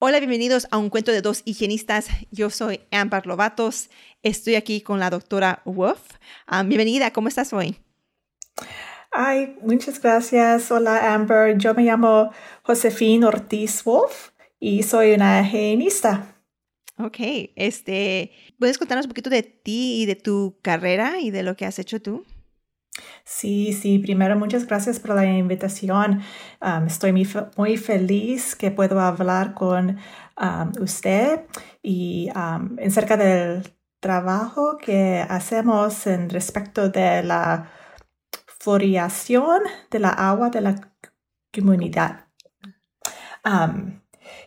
Hola, bienvenidos a un cuento de dos higienistas. Yo soy Amber Lovatos. Estoy aquí con la doctora Wolf. Ah, bienvenida, ¿cómo estás hoy? Ay, muchas gracias. Hola, Amber. Yo me llamo Josefina Ortiz Wolf y soy una higienista. Ok, este, ¿puedes contarnos un poquito de ti y de tu carrera y de lo que has hecho tú? Sí, sí, primero muchas gracias por la invitación. Estoy muy, feliz que puedo hablar con usted y um, acerca del trabajo que hacemos en respecto de la fluoridación de la agua de la comunidad.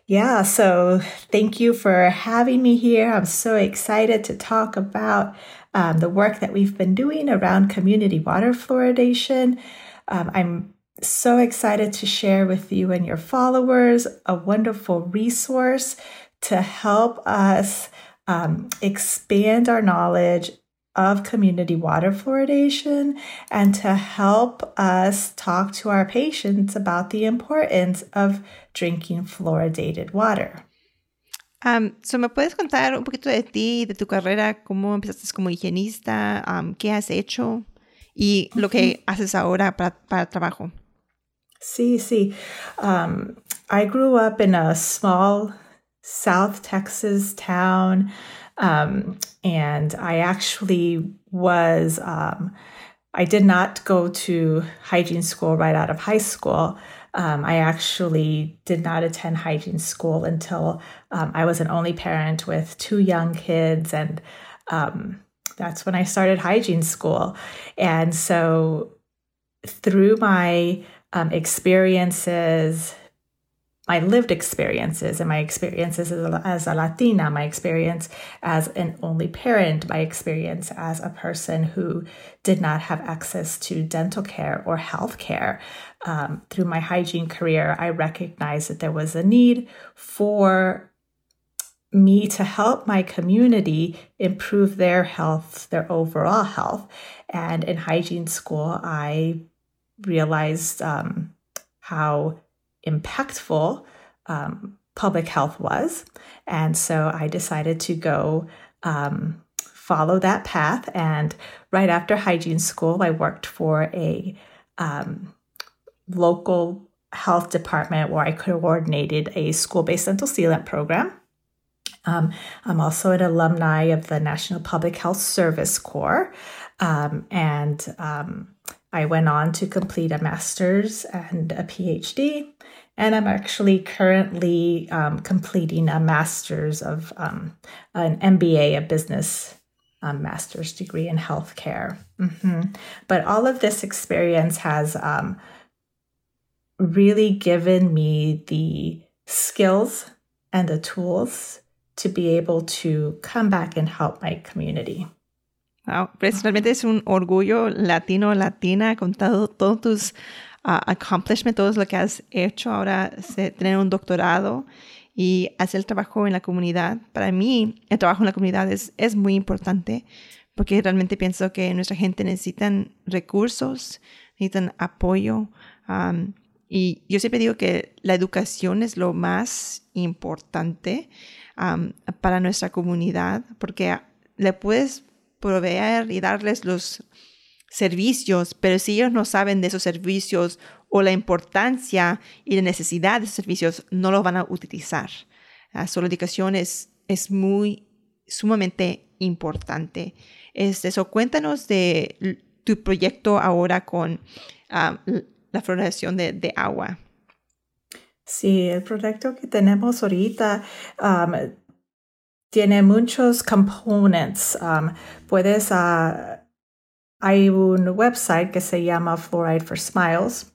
Yeah, so thank you for having me here. I'm so excited to talk about um, the work that we've been doing around community water fluoridation. Um, I'm so excited to share with you and your followers a wonderful resource to help us um, expand our knowledge of community water fluoridation and to help us talk to our patients about the importance of drinking fluoridated water. Um, so ¿Me puedes contar un poquito de ti, de tu carrera, cómo empezaste como higienista, um, qué has hecho y lo que haces ahora para, para trabajo? Sí, sí. Um, I grew up in a small South Texas town. Um, and I actually was, um, I did not go to hygiene school right out of high school. Um, I actually did not attend hygiene school until um, I was an only parent with two young kids. And um, that's when I started hygiene school. And so through my um, experiences my lived experiences and my experiences as a, as a, Latina, my experience as an only parent, my experience as a person who did not have access to dental care or health care. Um, through my hygiene career, I recognized that there was a need for me to help my community improve their health, their overall health. And in hygiene school, I realized um, how impactful um, public health was. And so I decided to go um, follow that path. And right after hygiene school, I worked for a um, local health department where I coordinated a school based dental sealant program. Um, I'm also an alumni of the National Public Health Service Corps. Um, and um, I went on to complete a master's and a PhD. And I'm actually currently um, completing a master's of um, an MBA, a business um, master's degree in healthcare. Mm-hmm. But all of this experience has um, really given me the skills and the tools to be able to come back and help my community. Personalmente es un orgullo latino, latina, con todo, todos tus uh, accomplishment, todo lo que has hecho ahora, tener un doctorado y hacer el trabajo en la comunidad. Para mí, el trabajo en la comunidad es, es muy importante porque realmente pienso que nuestra gente necesita recursos, necesitan apoyo. Y yo siempre digo que la educación es lo más importante para nuestra comunidad porque le puedes proveer y darles los servicios, pero si ellos no saben de esos servicios o la importancia y la necesidad de esos servicios, no los van a utilizar. La solo educación es, es muy, sumamente importante. Es eso, cuéntanos de tu proyecto ahora con um, la fluoridación de, agua. Sí, el proyecto que tenemos ahorita tiene muchos components. Um, puedes, uh, hay un website que se llama Fluoride for Smiles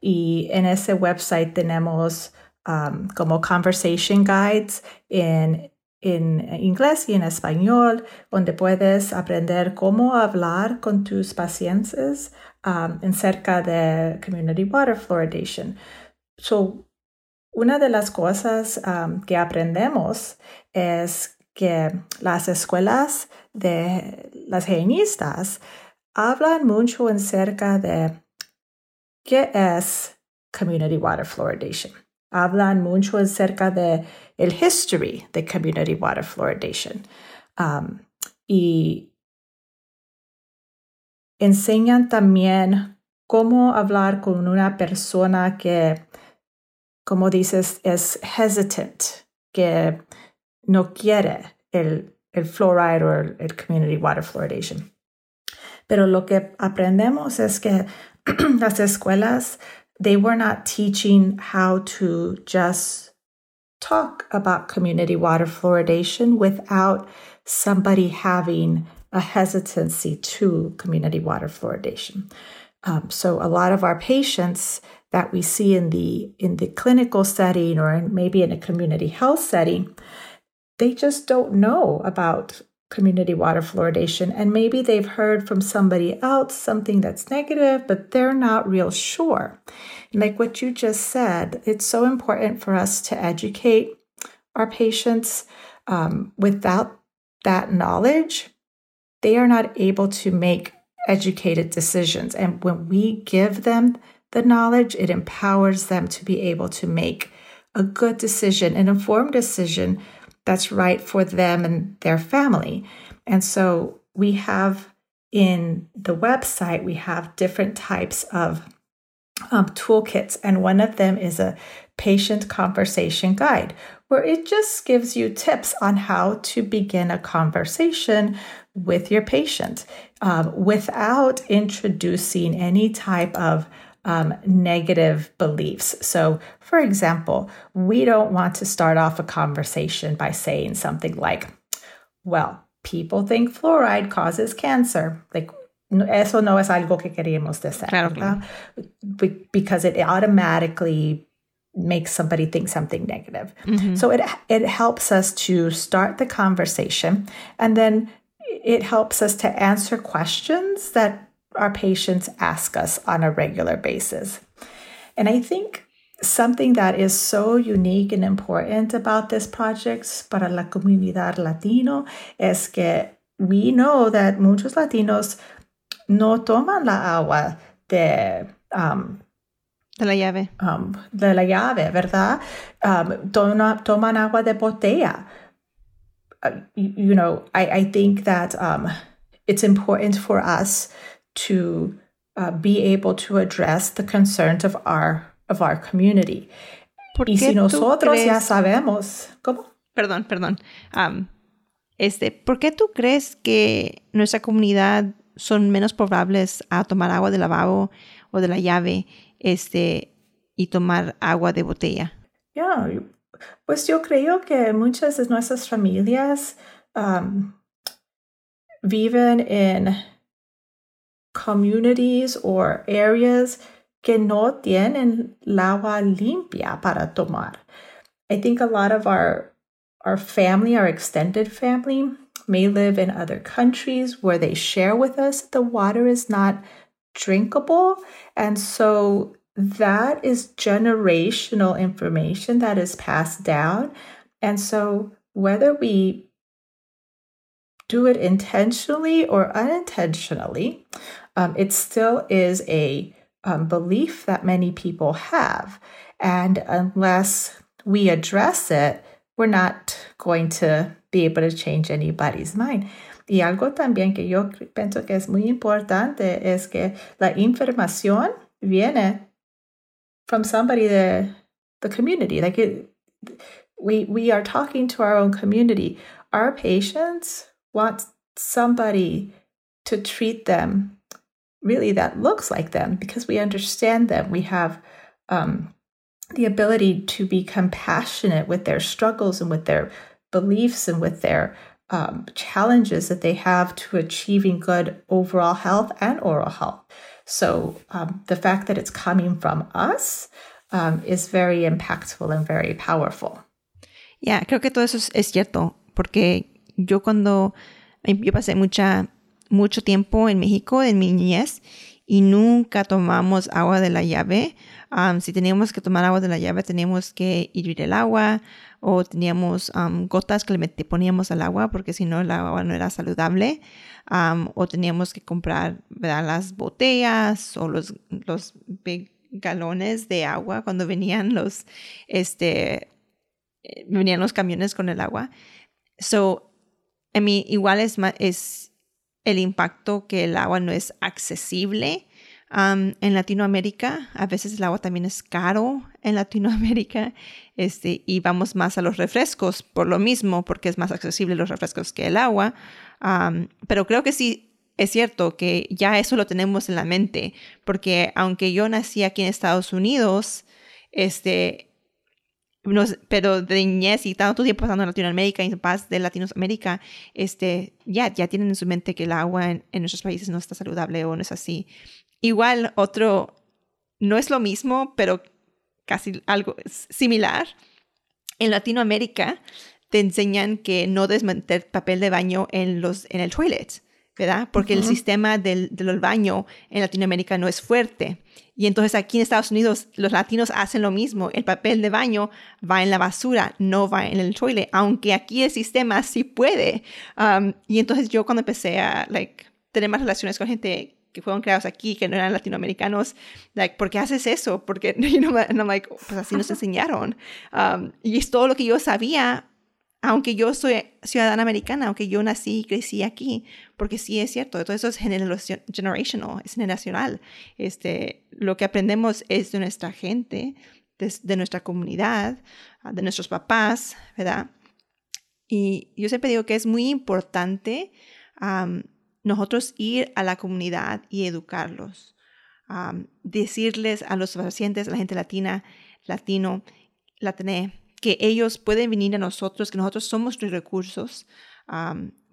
y en ese website tenemos um, como conversation guides en, en inglés y en español, donde puedes aprender cómo hablar con tus pacientes um, en cerca de community water fluoridation. So, una de las cosas um, que aprendemos es que las escuelas de las higienistas hablan mucho acerca de qué es community water fluoridation. Hablan mucho acerca de el history de community water fluoridation. Um, y enseñan también cómo hablar con una persona que, como dices, es hesitant, que no quiere el, el fluoride o el, el community water fluoridation. Pero lo que aprendemos es que las escuelas, they were not teaching how to just talk about community water fluoridation without somebody having a hesitancy to community water fluoridation. Um, so a lot of our patients that we see in the in the clinical setting or maybe in a community health setting, they just don't know about community water fluoridation. And maybe they've heard from somebody else something that's negative but they're not real sure. Like what you just said it's so important for us to educate our patients um, without that knowledge. They are not able to make educated decisions. And when we give them the knowledge it empowers them to be able to make a good decision an informed decision that's right for them and their family. And so we have in the website, we have different types of um, toolkits, and one of them is a patient conversation guide where it just gives you tips on how to begin a conversation with your patient um, without introducing any type of um, negative beliefs. So, for example, we don't want to start off a conversation by saying something like, well, people think fluoride causes cancer. Like, eso no es algo que queríamos decir. Claro. Because it automatically makes somebody think something negative. Mm-hmm. So it it helps us to start the conversation and then it helps us to answer questions that our patients ask us on a regular basis. And I think something that is so unique and important about this project para la comunidad latino es que we know that muchos latinos no toman la agua de um, de la llave. Um, de la llave, ¿verdad? Um, toma, toman agua de botella. Uh, you, you, know, I, I think that um, it's important for us to uh, be able to address the concerns of our, of our community. Y si nosotros crees... ya sabemos, ¿cómo? Perdón, perdón. Um, este, ¿Por qué tú crees que nuestra comunidad son menos probables a tomar agua de lavabo o de la llave este, y tomar agua de botella? Yeah, pues yo creo que muchas de nuestras familias um, viven en communities or areas que no tienen agua limpia para tomar. I think a lot of our our family, our extended family, may live in other countries where they share with us the water is not drinkable. And so that is generational information that is passed down. And so whether we do it intentionally or unintentionally, um, it still is a um, belief that many people have. And unless we address it, we're not going to be able to change anybody's mind. Y algo también que yo pienso que es muy importante es que la información viene from somebody the the community. Like it, we we are talking to our own community. Our patients want somebody to treat them really that looks like them because we understand them. We have um, the ability to be compassionate with their struggles and with their beliefs and with their um, challenges that they have to achieving good overall health and oral health. So um, the fact that it's coming from us um, is very impactful and very powerful. Yeah, creo que todo eso es, es, cierto, porque yo cuando yo pasé mucha, mucho tiempo en México, en mi niñez, y nunca tomamos agua de la llave. Si teníamos que tomar agua de la llave, teníamos que hervir el agua o teníamos um, gotas que le poníamos al agua porque si no el agua no era saludable. Um, o teníamos que comprar las botellas o los, big galones de agua cuando venían los, este, eh, venían los camiones con el agua. So, I mean, igual es, es el impacto que el agua no es accesible en Latinoamérica. A veces el agua también es caro en Latinoamérica este, y vamos más a los refrescos por lo mismo, porque es más accesible los refrescos que el agua. Pero creo que sí es cierto que ya eso lo tenemos en la mente, porque aunque yo nací aquí en Estados Unidos, este, pero de niñez y tanto tiempo pasando en Latinoamérica y paz de Latinoamérica, este, ya, ya tienen en su mente que el agua en, en, nuestros países no está saludable o no es así. Igual otro, no es lo mismo, pero casi algo similar. En Latinoamérica te enseñan que no debes meter papel de baño en, los, en el toilet. ¿verdad? Porque el sistema del, del, baño en Latinoamérica no es fuerte. Y entonces aquí en Estados Unidos los latinos hacen lo mismo. El papel de baño va en la basura, no va en el toilet, aunque aquí el sistema sí puede. Um, y entonces yo cuando empecé a like, tener más relaciones con gente que fueron creados aquí, que no eran latinoamericanos, like, ¿por qué haces eso? Porque, you know, I'm like, pues así nos enseñaron. Um, y es todo lo que yo sabía aunque yo soy ciudadana americana, aunque yo nací y crecí aquí, porque sí es cierto, todo eso es generational, es generacional. Este, lo que aprendemos es de nuestra gente, de, nuestra comunidad, ah, de nuestros papás, ¿verdad? Y yo siempre digo que es muy importante nosotros ir a la comunidad y educarlos, decirles a los pacientes, a la gente latina, latino, latiné, que ellos pueden venir a nosotros, que nosotros somos los recursos,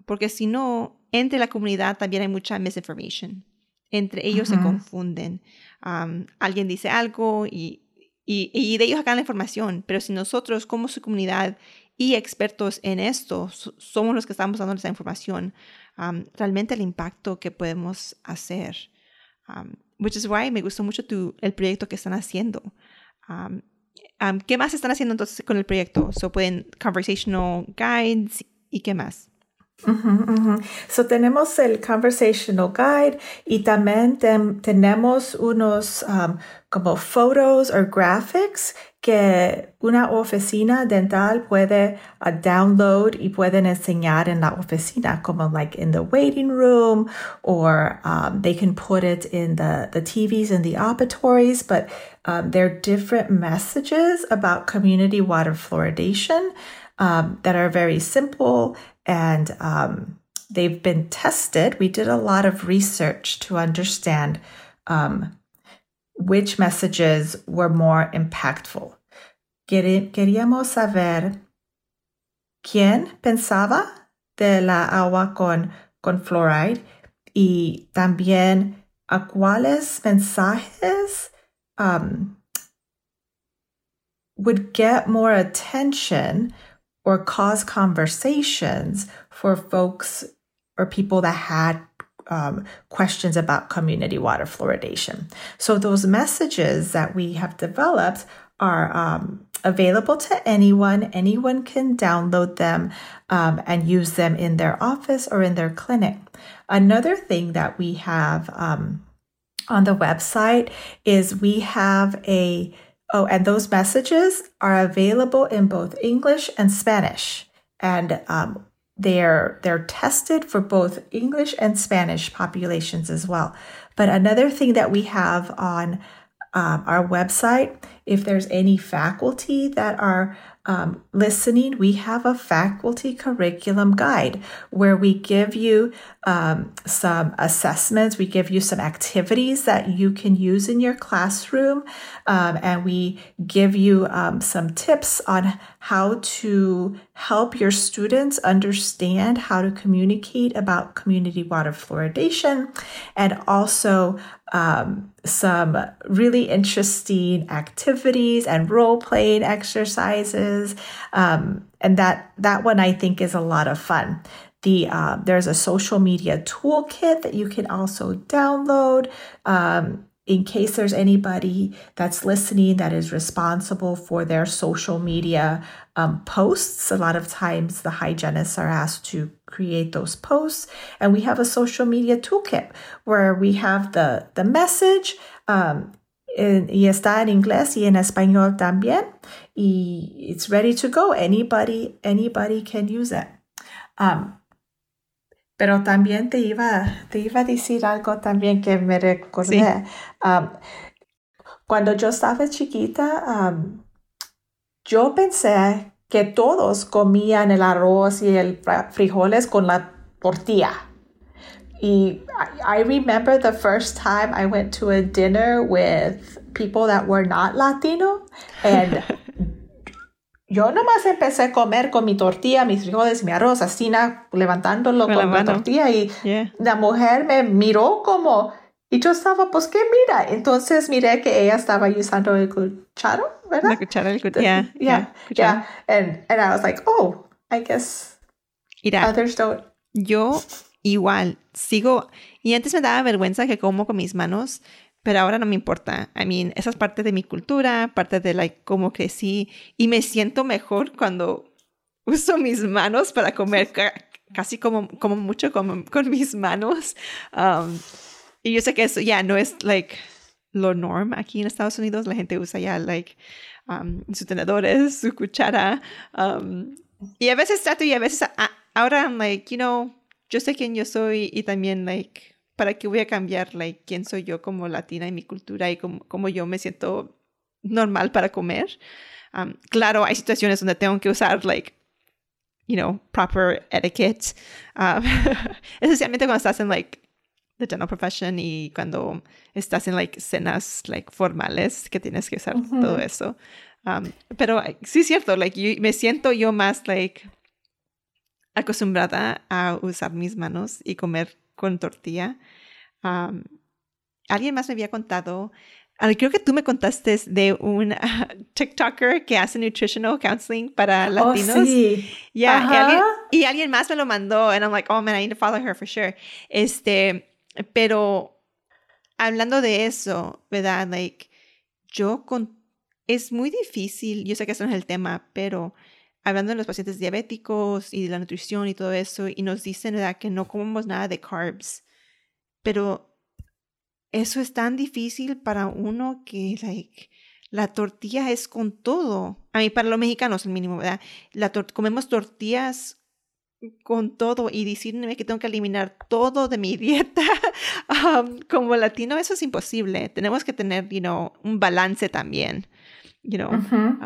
porque si no, entre la comunidad también hay mucha misinformation. Entre ellos se confunden. alguien dice algo y, y, de ellos sacan la información, pero si nosotros como su comunidad y expertos en esto somos los que estamos dando esa información, realmente el impacto que podemos hacer. which is why me gustó mucho tu, el proyecto que están haciendo. Um, ¿Qué más están haciendo entonces con el proyecto? So pueden conversational guides y qué más. Uh -huh, uh -huh. So tenemos el conversational guide y también ten, tenemos unos um, como fotos graphics que una oficina dental puede uh, download y pueden enseñar en la oficina, como like in the waiting room, or um, they can put it in the, the TVs in the operatories, but um, there are different messages about community water fluoridation um, that are very simple and um, they've been tested. We did a lot of research to understand um, which messages were more impactful. Queríamos saber quién pensaba de la agua con, con fluoride y también a cuáles mensajes um, would get more attention or cause conversations for folks or people that had um, questions about community water fluoridation. So those messages that we have developed are um, available to anyone. Anyone can download them um, and use them in their office or in their clinic. Another thing that we have um, on the website is we have a oh, and those messages are available in both English and Spanish, and um, they're they're tested for both English and Spanish populations as well. But another thing that we have on um, our website, if there's any faculty that are um, listening, we have a faculty curriculum guide where we give you um, some assessments, we give you some activities that you can use in your classroom, um, and we give you um, some tips on how to help your students understand how to communicate about community water fluoridation and also um, some really interesting activities and role playing exercises. Um, and that, that one I think is a lot of fun. The, uh, there's a social media toolkit that you can also download. Um, in case there's anybody that's listening that is responsible for their social media um, posts, a lot of times the hygienists are asked to create those posts. And we have a social media toolkit where we have the, the message, um, en, y está en inglés y en español también. Y it's ready to go. Anybody, anybody can use it. Um, pero también te iba, te iba a decir algo también que me recordé. Sí. Um, cuando yo estaba chiquita, um, yo pensé que todos comían el arroz y el frijoles con la tortilla. Y I, I remember the first time I went to a dinner with people that were not Latino and yo nomás empecé a comer con mi tortilla, mis frijoles, mi arroz, así levantándolo con, la, tortilla y la mujer me miró como, y yo estaba, pues, ¿qué mira? Entonces miré que ella estaba usando el cucharo, ¿verdad? La cuchara, el cucharo. Yeah, yeah, yeah. And, and I was like, oh, I guess Mira, others don't. Yo igual sigo, y antes me daba vergüenza que como con mis manos, pero ahora no me importa. I mean, esa es parte de mi cultura, parte de like, cómo crecí y me siento mejor cuando uso mis manos para comer, casi como, como mucho con, con mis manos. Um, y yo sé que eso ya no es like lo norm aquí en Estados Unidos. La gente usa ya like um, sus tenedores, su cuchara. Um, y a veces trato y a veces ahora I'm like, you know, yo sé quién yo soy y también like ¿para qué voy a cambiar like, quién soy yo como latina y mi cultura y cómo, yo me siento normal para comer? Um, claro, hay situaciones donde tengo que usar, like, you know, proper etiquette, um, especialmente cuando estás en, like, the dental profession y cuando estás en, like, cenas, like, formales que tienes que usar todo eso. Um, pero sí es cierto, like, me siento yo más, like, acostumbrada a usar mis manos y comer con tortilla. alguien más me había contado, creo que tú me contaste de un TikToker que hace nutritional counseling para oh, latinos. Oh, sí. Yeah, y, alguien, y, alguien, más me lo mandó, and I'm like, oh man, I need to follow her for sure. Este, pero hablando de eso, ¿verdad? Like, yo con, es muy difícil, yo sé que eso no es el tema, pero hablando de los pacientes diabéticos y de la nutrición y todo eso, y nos dicen ¿verdad? que no comemos nada de carbs, pero eso es tan difícil para uno que like, la tortilla es con todo. A mí, para los mexicanos, el mínimo, ¿verdad? La comemos tortillas con todo y decirme que tengo que eliminar todo de mi dieta um, como latino, eso es imposible. Tenemos que tener, you know, un balance también you know.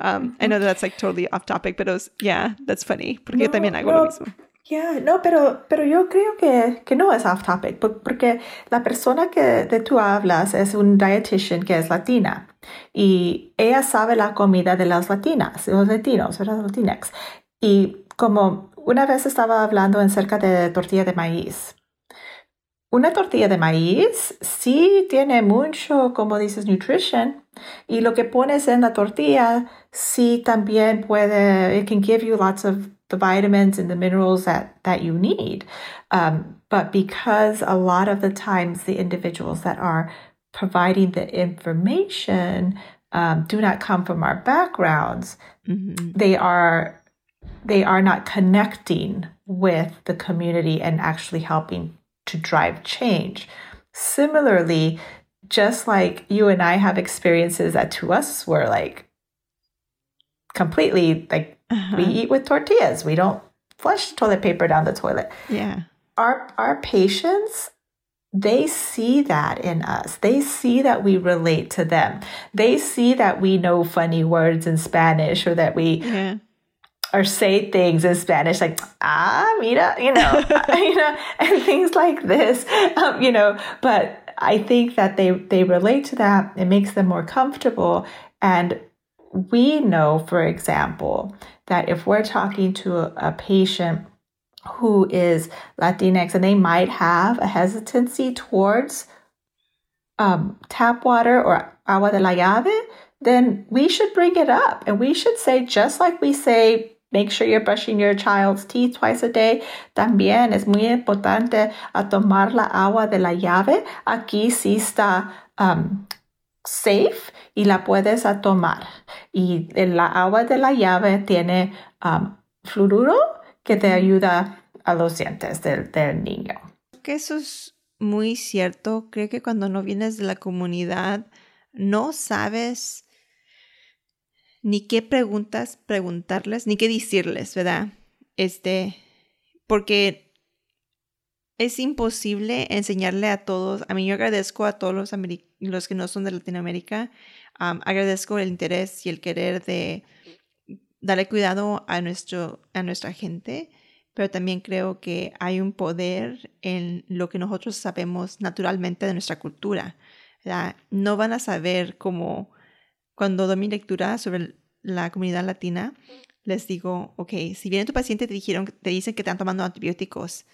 um, I know that's like totally off topic, was, yeah, that's funny, porque yo también hago no, lo mismo. Yeah, no, pero, pero yo creo que, que no es off topic, porque la persona que de tú hablas es un dietitian que es latina y ella sabe la comida de las latinas, los latinos, ¿verdad? Latinx. Y como una vez estaba hablando acerca de tortilla de maíz, una tortilla de maíz sí tiene mucho, como dices, nutrition. Y lo que pones en la tortilla sí también puede, it can give you lots of the vitamins and the minerals that, that you need. Um, but because a lot of the times the individuals that are providing the information um, do not come from our backgrounds, mm-hmm. they are they are not connecting with the community and actually helping to drive change. Similarly, just like you and I have experiences that to us were like completely like uh-huh. we eat with tortillas. We don't flush toilet paper down the toilet. Yeah. Our our patients they see that in us. They see that we relate to them. They see that we know funny words in Spanish or that we yeah or say things in Spanish like ah mira you know you know and things like this um, you know. But I think that they they relate to that. It makes them more comfortable. And we know for example that if we're talking to a, a patient who is Latinx and they might have a hesitancy towards um, tap water or agua de la llave, then we should bring it up. And we should say, just like we say, make sure you're brushing your child's teeth twice a day. También es muy importante a tomar la agua de la llave. Aquí sí está um, safe y la puedes tomar. Y la agua de la llave tiene um, fluoruro que te ayuda a los dientes del, del niño. Que eso es muy cierto. Creo que cuando no vienes de la comunidad, no sabes ni qué preguntas preguntarles, ni qué decirles, ¿verdad? Este, porque es imposible enseñarle a todos. A mí yo agradezco a todos los, los que no son de Latinoamérica, agradezco el interés y el querer de darle cuidado a, nuestro, a nuestra gente, pero también creo que hay un poder en lo que nosotros sabemos naturalmente de nuestra cultura. No van a saber cómo cuando doy mi lectura sobre la comunidad latina, les digo, ok, si viene tu paciente te dijeron, te dicen que están tomando antibióticos,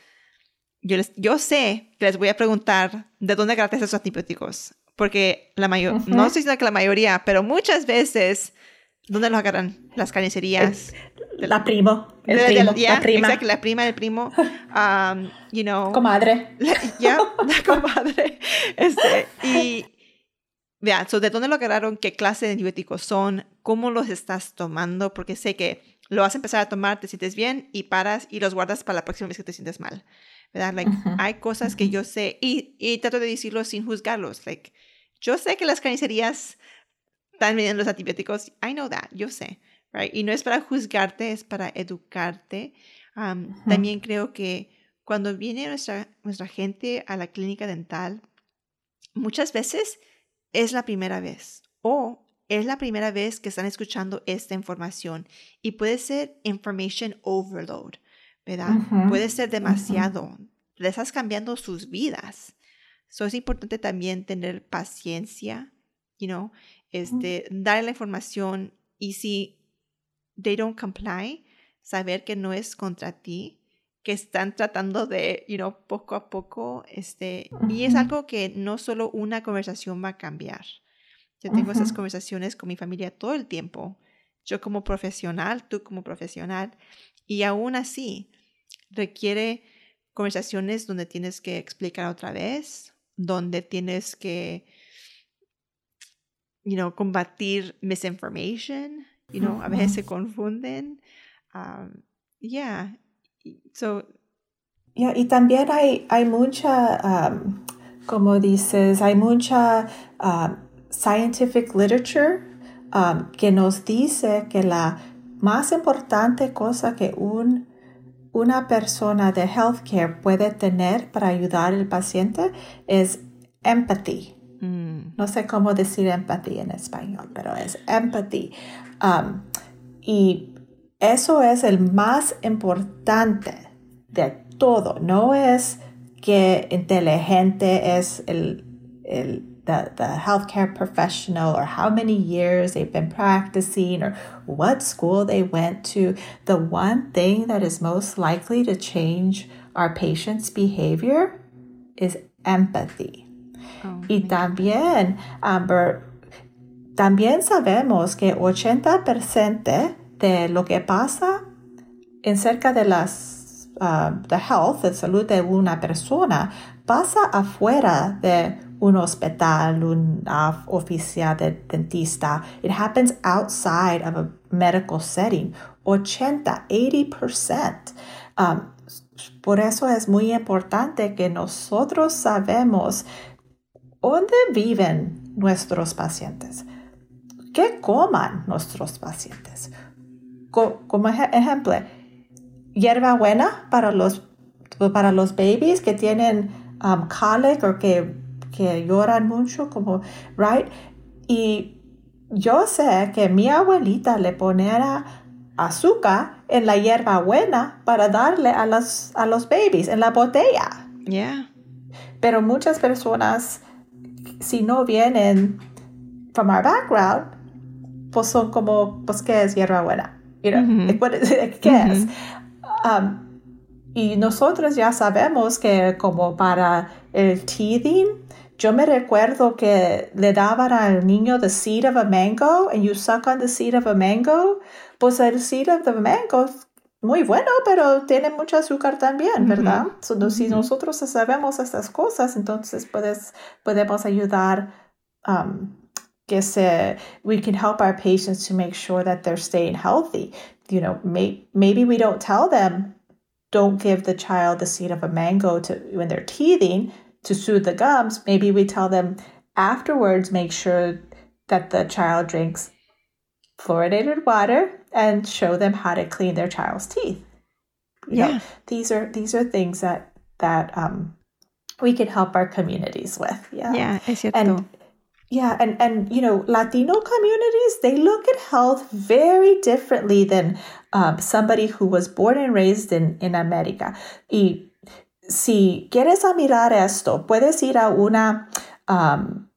yo, les, yo sé que les voy a preguntar de dónde agarraste esos antibióticos, porque la mayor, no estoy diciendo que la mayoría, pero muchas veces, ¿dónde los agarran? Las carnicerías. la primo, el primo, la prima. Exacto, la prima, el primo, um, you know. Comadre. Ya, la comadre. Este, y, Vean, ¿de dónde lo agarraron? ¿Qué clase de antibióticos son? ¿Cómo los estás tomando? Porque sé que lo vas a empezar a tomar, te sientes bien y paras y los guardas para la próxima vez que te sientes mal. ¿Verdad? Like, Hay cosas que yo sé y, y, trato de decirlo sin juzgarlos. Like, yo sé que las carnicerías están vendiendo los antibióticos. I know that. Yo sé. Right? Y no es para juzgarte, es para educarte. Um, también creo que cuando viene nuestra, nuestra gente a la clínica dental, muchas veces es la primera vez o es la primera vez que están escuchando esta información y puede ser information overload, ¿verdad? Puede ser demasiado. Le estás cambiando sus vidas. So es importante también tener paciencia, you know, este, darle la información y si they don't comply, saber que no es contra ti, que están tratando de, you know, poco a poco, este, y es algo que no solo una conversación va a cambiar. Yo tengo esas conversaciones con mi familia todo el tiempo, yo como profesional, tú como profesional, y aún así requiere conversaciones donde tienes que explicar otra vez, donde tienes que, you know, combatir misinformation, you know, a veces se confunden. Um, yeah, So, y también hay, hay mucha, um, como dices, hay mucha um, scientific literature um, que nos dice que la más importante cosa que un, una persona de healthcare puede tener para ayudar al paciente es empathy. Mm. No sé cómo decir empathy en español, pero es empathy. y eso es el más importante de todo. No es que inteligente es el, el the, the healthcare professional or how many years they've been practicing or what school they went to. The one thing that is most likely to change our patient's behavior is empathy. Oh, y también, Amber, también sabemos que 80% de lo que pasa en cerca de las uh, the health, de salud de una persona, pasa afuera de un hospital, una oficina de dentista. It happens outside of a medical setting. 80, 80%. Um, por eso es muy importante que nosotros sabemos dónde viven nuestros pacientes, qué coman nuestros pacientes, como ejemplo, hierba buena para los, para los babies que tienen um, colic o que, que lloran mucho, como, right? Y yo sé que mi abuelita le ponía azúcar en la hierba buena para darle a los, a los babies en la botella. Yeah. Pero muchas personas, si no vienen from our background, pues son como, pues, ¿qué es hierba buena? ¿Qué es? y nosotros ya sabemos que como para el teething, yo me recuerdo que le daban al niño the seed of a mango and you suck on the seed of a mango. Pues el seed of the mango muy bueno, pero tiene mucho azúcar también, ¿verdad? Si nosotros sabemos estas cosas, entonces puedes, podemos ayudar um, que se, we can help our patients to make sure that they're staying healthy. You know, may, maybe we don't tell them, don't give the child the seed of a mango to when they're teething to soothe the gums. Maybe we tell them afterwards, make sure that the child drinks fluoridated water and show them how to clean their child's teeth. You yeah. Know, these are these are things that that um, we can help our communities with. Yeah. Yeah, es cierto. And yeah, and and you know, Latino communities they look at health very differently than um, somebody who was born and raised in in America. Y si quieres mirar esto, puedes ir a una um,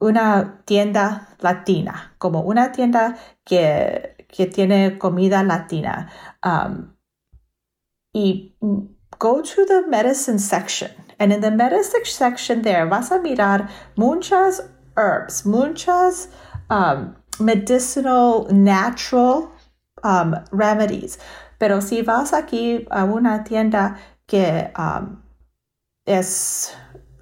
una tienda latina, como una tienda que, que tiene comida latina. Um, y go to the medicine section. And in the medicine section there vas a mirar muchas herbs, muchas um, medicinal, natural um, remedies. Pero si vas aquí a una tienda que um, es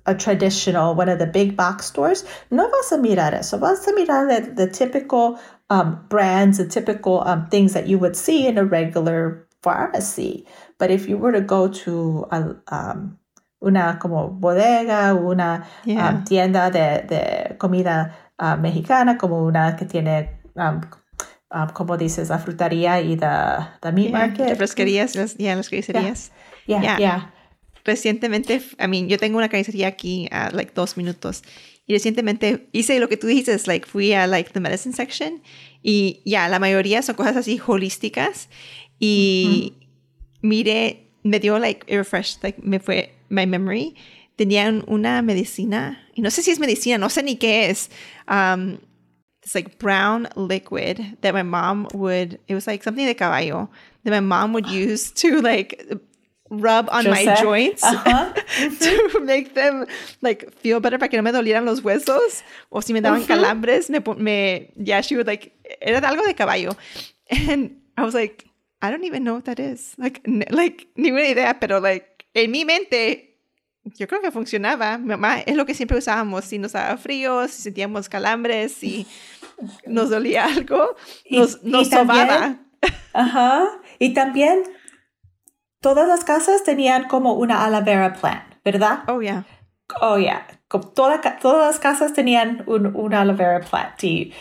a traditional, one of the big box stores, no vas a mirar eso. Vas a mirar the, the typical um, brands, the typical um, things that you would see in a regular pharmacy. But if you were to go to a, um, una como bodega, una yeah. um, tienda de, de comida uh, mexicana, como una que tiene, um, um, como dices, la frutería y the meat yeah. market. Las fresquerías, las, yeah, las carnicerías. Recientemente, I mean, yo tengo una carnicería aquí a like dos minutos. Y recientemente hice lo que tú dijiste, like fui a like the medicine section y ya, la mayoría son cosas así holísticas y mm -hmm. mire, me dio like a refresh, like me fue my memory. Tenían una medicina, y no sé si es medicina, no sé ni qué es. Um, it's like brown liquid that my mom would, it was like something de caballo that my mom would use to like rub on my joints uh-huh. to make them like feel better para que no me dolieran los huesos o si me daban uh-huh. calambres me, me yeah she would like era algo de caballo and I was like I don't even know what that is like like ni una idea pero like en mi mente yo creo que funcionaba. Mi mamá es lo que siempre usábamos. Si nos daba frío, si sentíamos calambres, si nos dolía algo, nos, y, nos y sobaba. Ajá. Y también todas las casas tenían como una aloe vera plant, ¿verdad? Oh, yeah. Oh, yeah. Toda, todas las casas tenían un, una aloe vera plant. Y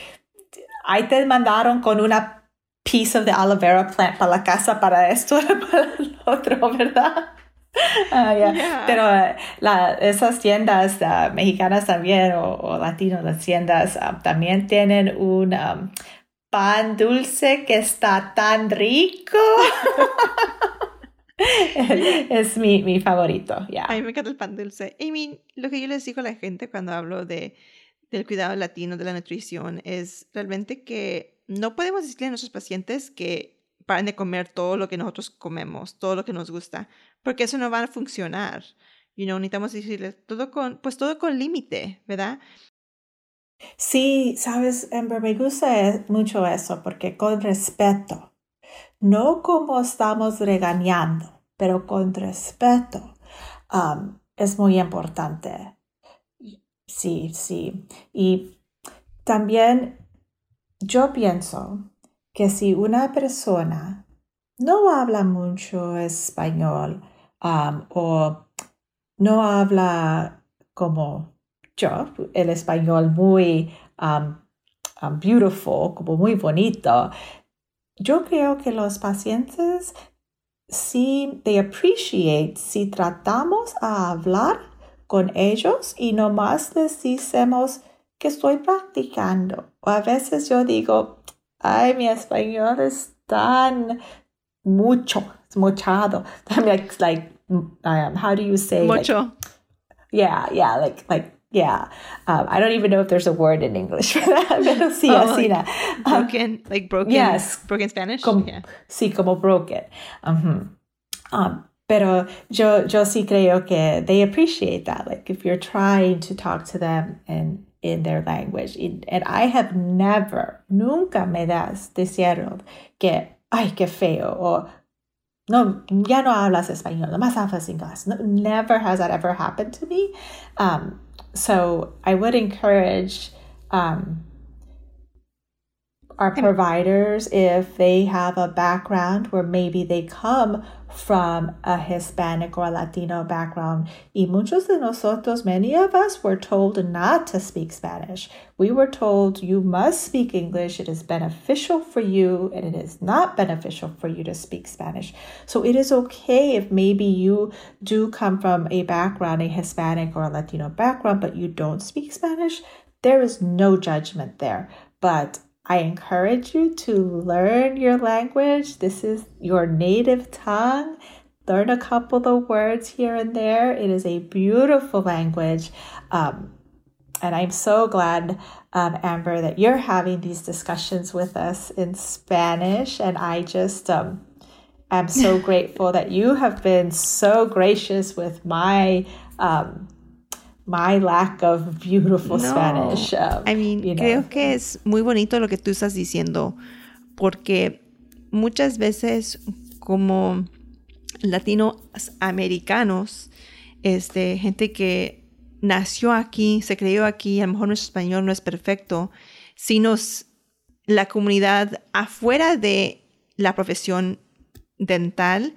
ahí te mandaron con una piece of the aloe vera plant para la casa, para esto, para el otro, ¿verdad? Uh, yeah. Yeah. Pero uh, la, esas tiendas uh, mexicanas también o, o latinos, las tiendas también tienen un um, pan dulce que está tan rico. es mi, mi favorito, ya. A mí me encanta el pan dulce. I mean, lo que yo les digo a la gente cuando hablo de, del cuidado latino, de la nutrición, es realmente que no podemos decirle a nuestros pacientes que paren de comer todo lo que nosotros comemos, todo lo que nos gusta, porque eso no va a funcionar. You know, necesitamos decirles todo con, pues todo con límite, ¿verdad? Sí, sabes, Amber, me gusta mucho eso, porque con respeto no como estamos regañando, pero con respeto. Um, es muy importante. Sí, sí. Y también yo pienso que si una persona no habla mucho español um, o no habla como yo, el español muy um, beautiful, como muy bonito, yo creo que los pacientes sí they appreciate si tratamos a hablar con ellos y nomás les decimos que estoy practicando. O a veces yo digo, ay, mi español es tan mucho, es muchado. like, like um, how do you say? Mucho. Like, yeah, yeah, like, like yeah. Um, I don't even know if there's a word in English for that. Pero sí, oh, así. Like broken, like broken. Yes. Broken Spanish. Como, yeah. Sí, como broken. Uh -huh. um, pero yo, yo sí creo que they appreciate that. Like if you're trying to talk to them in, in their language. And I have never, nunca me das decirlo que, ay, qué feo, o no, ya no hablas español, nomás hablas inglés. No, never has that ever happened to me. Um, so I would encourage um, our providers if they have a background where maybe they come from a Hispanic or Latino background. Y muchos de nosotros, many of us, were told not to speak Spanish. We were told you must speak English. It is beneficial for you, and it is not beneficial for you to speak Spanish. So it is okay if maybe you do come from a background, a Hispanic or a Latino background, but you don't speak Spanish. There is no judgment there. But I encourage you to learn your language. This is your native tongue. Learn a couple of words here and there. It is a beautiful language. Um, and I'm so glad, um, Amber, that you're having these discussions with us in Spanish. And I just um, am so grateful that you have been so gracious with my um, my lack of beautiful Spanish. Um, I mean, creo que es muy bonito lo que tú estás diciendo, porque muchas veces como latinos americanos, este, gente que nació aquí, se crió aquí, a lo mejor nuestro español no es perfecto, sino la comunidad afuera de la profesión dental,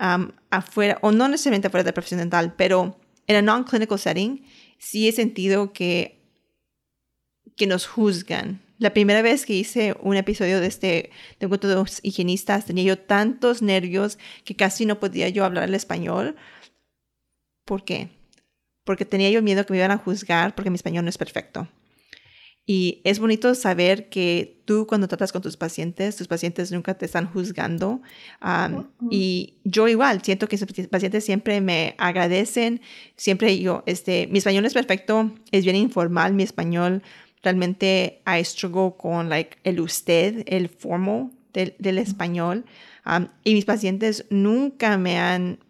um, afuera, o no necesariamente afuera de la profesión dental, pero en a non-clinical setting, sí he sentido que, que nos juzgan. La primera vez que hice un episodio de este de encuentro de los higienistas, tenía yo tantos nervios que casi no podía yo hablar el español. ¿Por qué? Porque tenía yo miedo que me iban a juzgar porque mi español no es perfecto. Y es bonito saber que tú cuando tratas con tus pacientes, tus pacientes nunca te están juzgando. y yo igual, siento que sus pacientes siempre me agradecen. Siempre yo, este, mi español es perfecto, es bien informal, mi español realmente I struggle con like, el usted, el formal del, del español. y mis pacientes nunca me han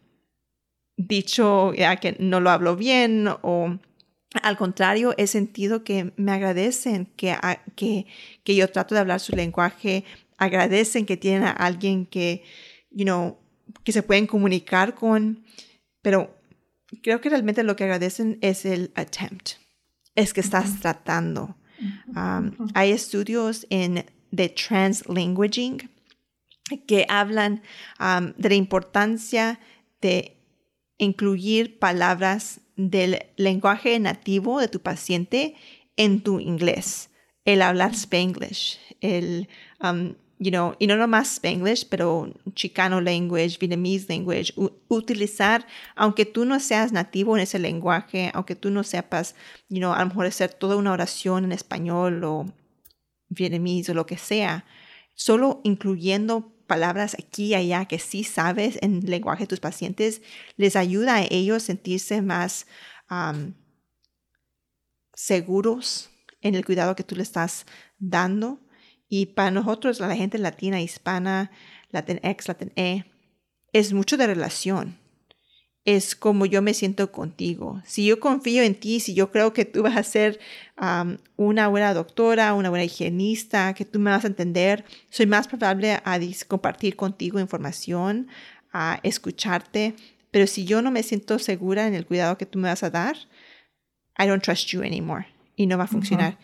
dicho ya que no lo hablo bien o al contrario, he sentido que me agradecen que, que, que yo trato de hablar su lenguaje, agradecen que tienen a alguien que, you know, que se pueden comunicar con, pero creo que realmente lo que agradecen es el attempt, es que estás tratando. Um, hay estudios en de translanguaging que hablan um, de la importancia de incluir palabras del lenguaje nativo de tu paciente en tu inglés, el hablar Spanglish, el, um, you know, y no nomás Spanglish, pero Chicano language, Vietnamese language, utilizar, aunque tú no seas nativo en ese lenguaje, aunque tú no sepas, you know, a lo mejor hacer toda una oración en español o Vietnamese o lo que sea, solo incluyendo palabras aquí y allá que sí sabes en lenguaje de tus pacientes, les ayuda a ellos sentirse más seguros en el cuidado que tú le estás dando. Y para nosotros, la gente latina, hispana, Latinx, E, es mucho de relación es como yo me siento contigo. Si yo confío en ti, si yo creo que tú vas a ser una buena doctora, una buena higienista, que tú me vas a entender, soy más probable a compartir contigo información, a escucharte. Pero si yo no me siento segura en el cuidado que tú me vas a dar, I don't trust you anymore y no va a funcionar.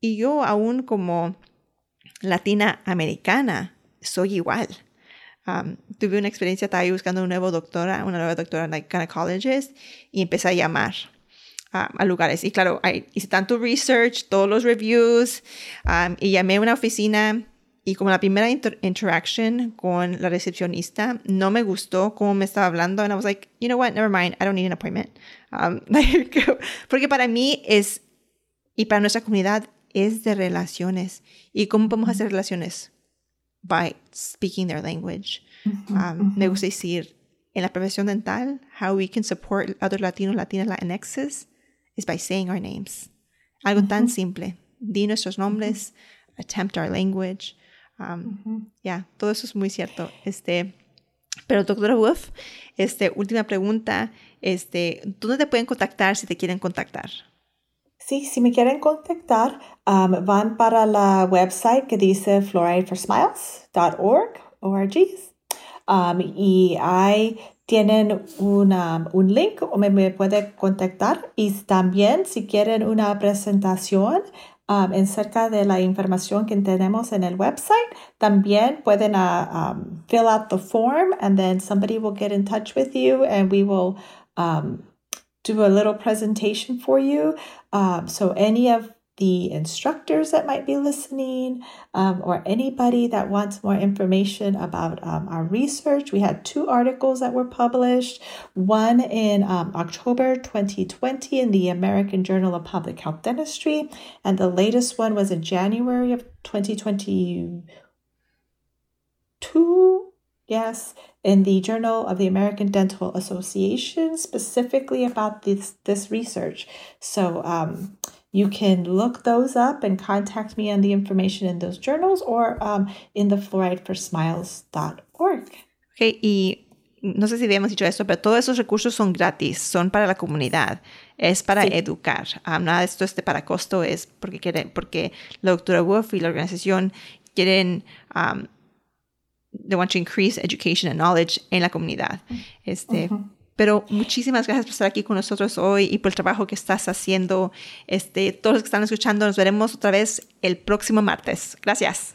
Y yo aún como latina americana soy igual Um, tuve una experiencia, estaba buscando una nueva doctora, una nueva doctora en like, gynecologist y empecé a llamar um, a lugares. Y claro, hice tanto research, todos los reviews um, y llamé a una oficina y como la primera interaction con la recepcionista no me gustó cómo me estaba hablando and I was like, you know what, never mind, I don't need an appointment. porque para mí es, y para nuestra comunidad es de relaciones. ¿Y cómo podemos hacer relaciones? By speaking their language. Mm-hmm, um, mm-hmm. Me gusta decir, en la profesión dental, how we can support other Latinos, Latinas, Latinxes is by saying our names. Algo mm-hmm. tan simple. Di nuestros nombres, attempt our language. Um, yeah, todo eso es muy cierto. Este, Pero doctora Wolf, este, última pregunta, este, ¿dónde te pueden contactar si te quieren contactar? Sí, si me quieren contactar, um, van para la website que dice fluorideforsmiles.org, org, um, y ahí tienen una, un link o me, me puede contactar. Y también si quieren una presentación um, en cerca de la información que tenemos en el website, también pueden uh, um, fill out the form and then somebody will get in touch with you and we will um, do a little presentation for you. Um, so any of the instructors that might be listening um, or anybody that wants more information about um, our research. We had two articles that were published, one in um, October 2020 in the American Journal of Public Health Dentistry, and the latest one was in January of 2022 Yes, in the Journal of the American Dental Association, specifically about this this research. So um, you can look those up and contact me on the information in those journals or um, in the fluorideforsmiles.org. Okay, y no sé si habíamos dicho esto, pero todos esos recursos son gratis, son para la comunidad, es para sí. educar. Um, nada de esto es para costo, es porque, quiere, porque la doctora Wolf y la organización quieren um, they want to increase education and knowledge en la comunidad. Este, uh -huh. Pero muchísimas gracias por estar aquí con nosotros hoy y por el trabajo que estás haciendo. Este, todos los que están escuchando, nos veremos otra vez el próximo martes. Gracias.